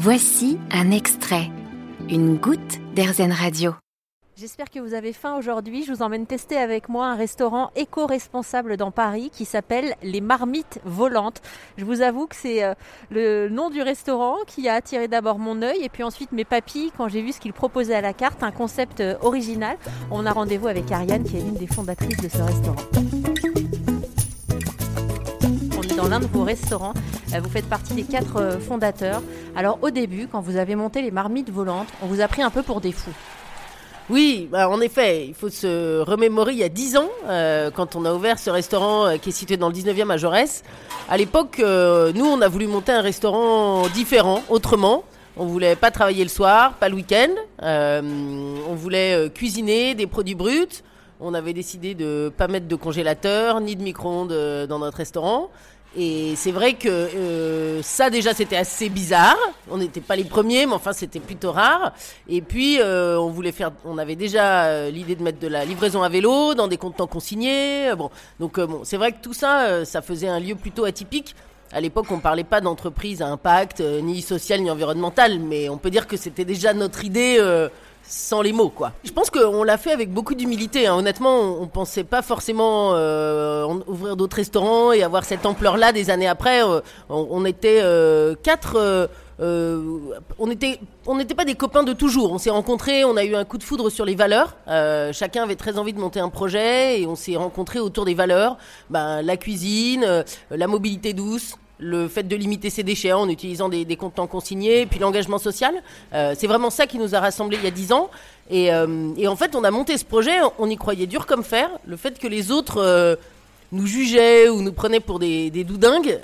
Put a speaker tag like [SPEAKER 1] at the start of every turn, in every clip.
[SPEAKER 1] Voici un extrait, une goutte d'Airzen Radio.
[SPEAKER 2] J'espère que vous avez faim aujourd'hui. Je vous emmène tester avec moi un restaurant éco-responsable dans Paris qui s'appelle Les Marmites Volantes. Je vous avoue que c'est euh, le nom du restaurant qui a attiré d'abord mon œil et puis ensuite mes papilles quand j'ai vu ce qu'ils proposaient à la carte, un concept euh, original. On a rendez-vous avec Ariane qui est l'une des fondatrices de ce restaurant. Dans l'un de vos restaurants. Euh, Vous faites partie des quatre fondateurs. Alors au début, quand vous avez monté les marmites volantes, on vous a pris un peu pour des fous.
[SPEAKER 3] Oui, bah, en effet, il faut se remémorer il y a 10 ans, euh, quand on a ouvert ce restaurant euh, qui est situé dans le 19e à Jaurès. À l'époque, euh, nous, on a voulu monter un restaurant différent, autrement. On voulait pas travailler le soir, pas le week-end. Euh, on voulait euh, cuisiner des produits bruts. On avait décidé de pas mettre de congélateur ni de micro-ondes euh, dans notre restaurant. Et c'est vrai que euh, ça déjà c'était assez bizarre. On n'était pas les premiers, mais enfin c'était plutôt rare. Et puis euh, on voulait faire, on avait déjà euh, l'idée de mettre de la livraison à vélo dans des contenants consignés. Bon, donc bon, c'est vrai que tout ça, ça faisait un lieu plutôt atypique. À l'époque, on parlait pas d'entreprise à impact, ni social ni environnemental, mais on peut dire que c'était déjà notre idée. Sans les mots, quoi. Je pense qu'on l'a fait avec beaucoup d'humilité. hein. Honnêtement, on, on pensait pas forcément euh, ouvrir d'autres restaurants et avoir cette ampleur-là des années après. Euh, on, était euh, quatre. on était, on n'était pas des copains de toujours. On s'est rencontrés, on a eu un coup de foudre sur les valeurs. Chacun avait très envie de monter un projet et on s'est rencontrés autour des valeurs. Ben, la cuisine, la mobilité douce, le fait de limiter ses déchets en utilisant des, des contenants consignés, puis l'engagement social. Euh, c'est vraiment ça qui nous a rassemblés il y a dix ans. Et, euh, et en fait, on a monté ce projet, on y croyait dur comme fer. Le fait que les autres euh, nous jugeaient ou nous prenaient pour des, des doudingues,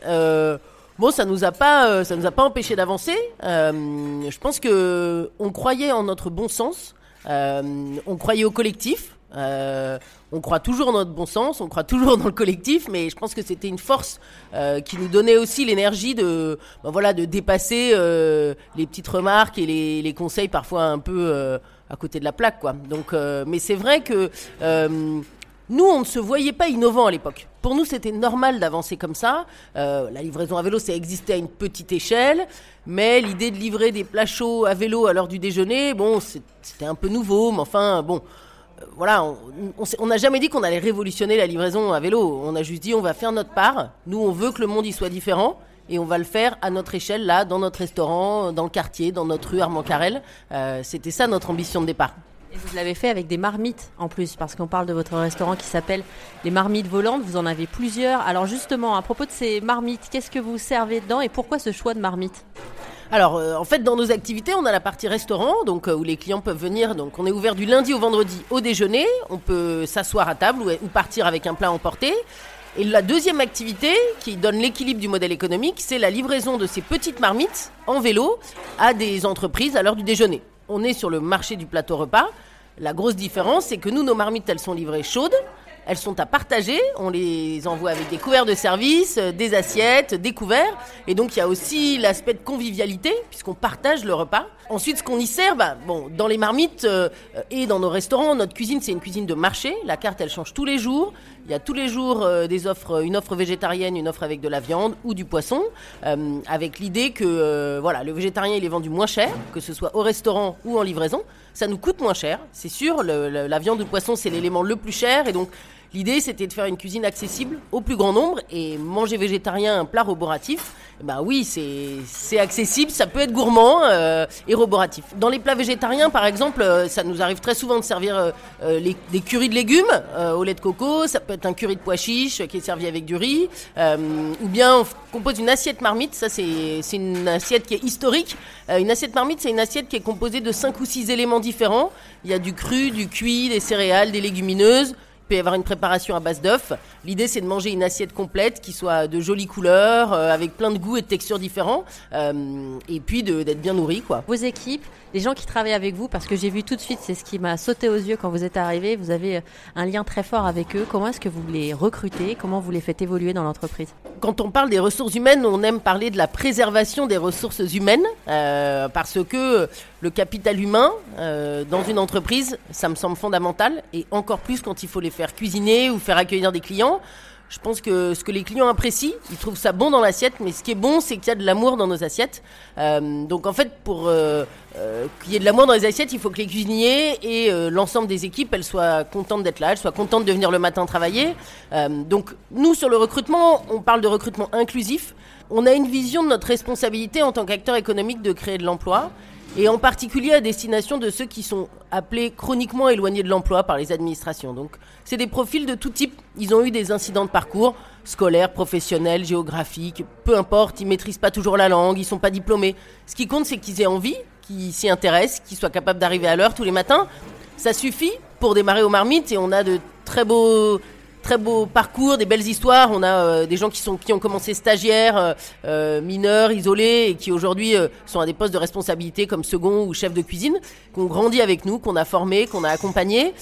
[SPEAKER 3] bon, ça nous a pas, ça nous a pas empêché d'avancer. Je pense que on croyait en notre bon sens, on croyait au collectif. Euh, on croit toujours en notre bon sens, on croit toujours dans le collectif, mais je pense que c'était une force euh, qui nous donnait aussi l'énergie de, ben voilà, de dépasser euh, les petites remarques et les, conseils parfois un peu à côté de la plaque, quoi. Donc, mais c'est vrai que nous, on ne se voyait pas innovant à l'époque. Pour nous, c'était normal d'avancer comme ça. La livraison à vélo, ça existait à une petite échelle, mais l'idée de livrer des plats chauds à vélo à l'heure du déjeuner, bon, c'était un peu nouveau, mais enfin, bon. Voilà, on- n'a jamais dit qu'on allait révolutionner la livraison à vélo. On a juste dit on va faire notre part. Nous, on veut que le monde y soit différent. Et on va le faire à notre échelle, là, dans notre restaurant, dans le quartier, dans notre rue Armand Carrel. Euh, C'était ça notre ambition de départ.
[SPEAKER 2] Et vous l'avez fait avec des marmites en plus, parce qu'on parle de votre restaurant qui s'appelle les marmites volantes. Vous en avez plusieurs. Alors justement, à propos de ces marmites, qu'est-ce que vous servez dedans et pourquoi ce choix de marmites?
[SPEAKER 3] Alors, euh, en fait, dans nos activités, on a la partie restaurant, donc euh, où les clients peuvent venir. Donc, on est ouvert du lundi au vendredi au déjeuner. On peut s'asseoir à table ou, ou partir avec un plat emporté. Et la deuxième activité, qui donne l'équilibre du modèle économique, c'est la livraison de ces petites marmites en vélo à des entreprises à l'heure du déjeuner. On est sur le marché du plateau repas. La grosse différence, c'est que nous, nos marmites, elles sont livrées chaudes. Elles sont à partager, on les envoie avec des couverts de service, euh, des assiettes, des couverts. Et donc il y a aussi l'aspect de convivialité, puisqu'on partage le repas. Ensuite, ce qu'on y sert, bah, bon, dans les marmites euh, et dans nos restaurants, notre cuisine, c'est une cuisine de marché. La carte, elle change tous les jours. Il y a tous les jours euh, des offres, une offre végétarienne, une offre avec de la viande ou du poisson, avec l'idée que voilà, le végétarien, il est vendu moins cher, que ce soit au restaurant ou en livraison. Ça nous coûte moins cher, c'est sûr. La viande ou le poisson, c'est l'élément le plus cher, et donc L'idée, c'était de faire une cuisine accessible au plus grand nombre et manger végétarien, un plat roboratif. Ben oui, c'est accessible, ça peut être gourmand euh, et roboratif. Dans les plats végétariens, par exemple, euh, ça nous arrive très souvent de servir euh, des currys de légumes au lait de coco. Ça peut être un curry de pois chiches euh, qui est servi avec du riz, ou bien on compose une assiette marmite. Ça, c'est une assiette qui est historique. Une assiette marmite, c'est une assiette qui est composée de cinq ou six éléments différents. Il y a du cru, du cuit, des céréales, des légumineuses. Il peut y avoir une préparation à base d'œufs. L'idée, c'est de manger une assiette complète qui soit de jolies couleurs, euh, avec plein de goûts et de textures différents, euh, et puis d'être bien nourri, quoi.
[SPEAKER 2] Vos équipes, les gens qui travaillent avec vous, parce que j'ai vu tout de suite, c'est ce qui m'a sauté aux yeux quand vous êtes arrivé, vous avez euh, un lien très fort avec eux. Comment est-ce que vous les recrutez? Comment vous les faites évoluer dans l'entreprise?
[SPEAKER 3] Quand on parle des ressources humaines, on aime parler de la préservation des ressources humaines, euh, parce que le capital humain dans une entreprise, ça me semble fondamental, et encore plus quand il faut les faire cuisiner ou faire accueillir des clients. Je pense que ce que les clients apprécient, ils trouvent ça bon dans l'assiette, mais ce qui est bon, c'est qu'il y a de l'amour dans nos assiettes. Euh, donc en fait, pour euh, euh, qu'il y ait de l'amour dans les assiettes, il faut que les cuisiniers et l'ensemble des équipes, elles soient contentes d'être là, elles soient contentes de venir le matin travailler. donc nous, sur le recrutement, on parle de recrutement inclusif. On a une vision de notre responsabilité en tant qu'acteur économique de créer de l'emploi et en particulier à destination de ceux qui sont appelés chroniquement éloignés de l'emploi par les administrations. Donc, c'est des profils de tout type. Ils ont eu des incidents de parcours, scolaires, professionnels, géographiques, peu importe, ils maîtrisent pas toujours la langue, ils sont pas diplômés. Ce qui compte, c'est qu'ils aient envie, qu'ils s'y intéressent, qu'ils soient capables d'arriver à l'heure tous les matins. Ça suffit pour démarrer aux marmites et on a de très beaux très beau parcours, des belles histoires. On a euh, des gens qui sont qui ont commencé stagiaires, euh, euh, mineurs, isolés et qui aujourd'hui sont à des postes de responsabilité comme second ou chef de cuisine, qui ont grandi avec nous, qu'on a formé, qu'on a accompagné.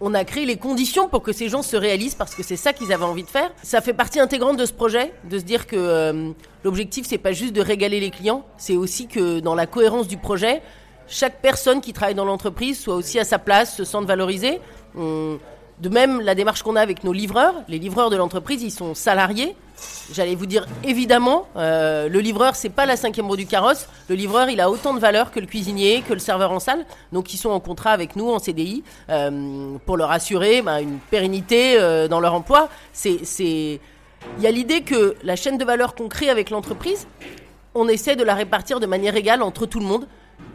[SPEAKER 3] on a créé les conditions pour que ces gens se réalisent parce que c'est ça qu'ils avaient envie de faire. Ça fait partie intégrante de ce projet, de se dire que l'objectif c'est pas juste de régaler les clients, c'est aussi que dans la cohérence du projet, chaque personne qui travaille dans l'entreprise soit aussi à sa place, se sente valorisée. De même, la démarche qu'on a avec nos livreurs, les livreurs de l'entreprise, ils sont salariés. J'allais vous dire, évidemment, euh, le livreur, c'est pas la cinquième roue du carrosse. Le livreur, il a autant de valeur que le cuisinier, que le serveur en salle. Donc, ils sont en contrat avec nous, en CDI, euh, pour leur assurer bah, une pérennité euh, dans leur emploi. C'est, il y a l'idée que la chaîne de valeur qu'on crée avec l'entreprise, on essaie de la répartir de manière égale entre tout le monde.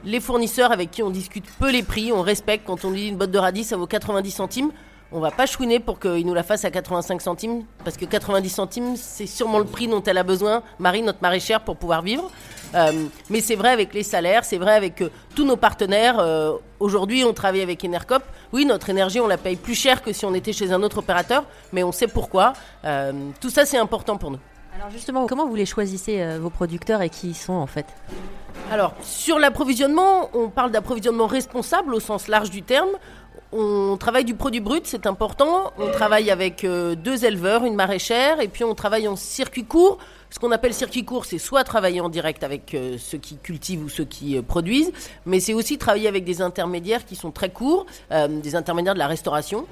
[SPEAKER 3] Les fournisseurs avec qui on discute peu les prix, on respecte. Quand on dit une botte de radis, ça vaut 90 centimes on va pas chouiner pour qu'il nous la fasse à 85 centimes, parce que 90 centimes, c'est sûrement le prix dont elle a besoin, Marie, notre maraîchère, pour pouvoir vivre. Euh, mais c'est vrai avec les salaires, c'est vrai avec euh, tous nos partenaires. Euh, aujourd'hui, on travaille avec Enercop. Oui, notre énergie, on la paye plus cher que si on était chez un autre opérateur, mais on sait pourquoi. tout ça, c'est important pour nous.
[SPEAKER 2] Alors justement, comment vous les choisissez, vos producteurs, et qui ils sont en fait?
[SPEAKER 3] Alors, sur l'approvisionnement, on parle d'approvisionnement responsable au sens large du terme. On travaille du produit brut, c'est important. On travaille avec euh, deux éleveurs, une maraîchère, et puis on travaille en circuit court. Ce qu'on appelle circuit court, c'est soit travailler en direct avec euh, ceux qui cultivent ou ceux qui euh, produisent, mais c'est aussi travailler avec des intermédiaires qui sont très courts, des intermédiaires de la restauration.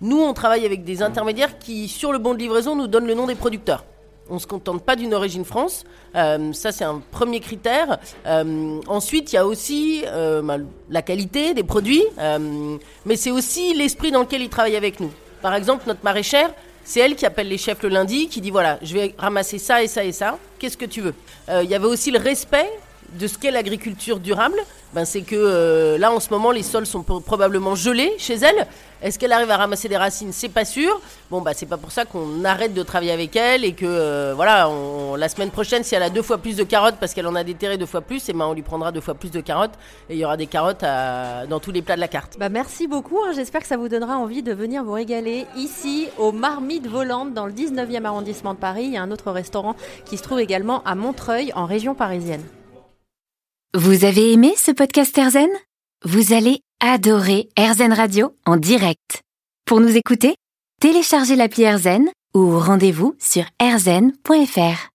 [SPEAKER 3] Nous, on travaille avec des intermédiaires qui, sur le bon de livraison, nous donnent le nom des producteurs. On ne se contente pas d'une origine France. Euh, ça, c'est un premier critère. Euh, ensuite, il y a aussi euh, bah, la qualité des produits, mais c'est aussi l'esprit dans lequel ils travaillent avec nous. Par exemple, notre maraîchère, c'est elle qui appelle les chefs le lundi, qui dit voilà, je vais ramasser ça et ça et ça. Qu'est-ce que tu veux? Il y avait aussi le respect de ce qu'est l'agriculture durable, ben c'est que euh, là en ce moment les sols sont probablement gelés chez elle. Est-ce qu'elle arrive à ramasser des racines? C'est pas sûr. Bon bah c'est pas pour ça qu'on arrête de travailler avec elle et que euh, voilà, la semaine prochaine si elle a deux fois plus de carottes parce qu'elle en a déterré deux fois plus, et eh ben on lui prendra deux fois plus de carottes et il y aura des carottes dans tous les plats de la carte.
[SPEAKER 2] Bah merci beaucoup. Hein. J'espère que ça vous donnera envie de venir vous régaler ici aux Marmites Volantes dans le 19e arrondissement de Paris. Il y a un autre restaurant qui se trouve également à Montreuil en région parisienne.
[SPEAKER 1] Vous avez aimé ce podcast Erzen Vous allez adorer Erzen Radio en direct. Pour nous écouter, téléchargez l'appli Erzen ou rendez-vous sur erzen.fr.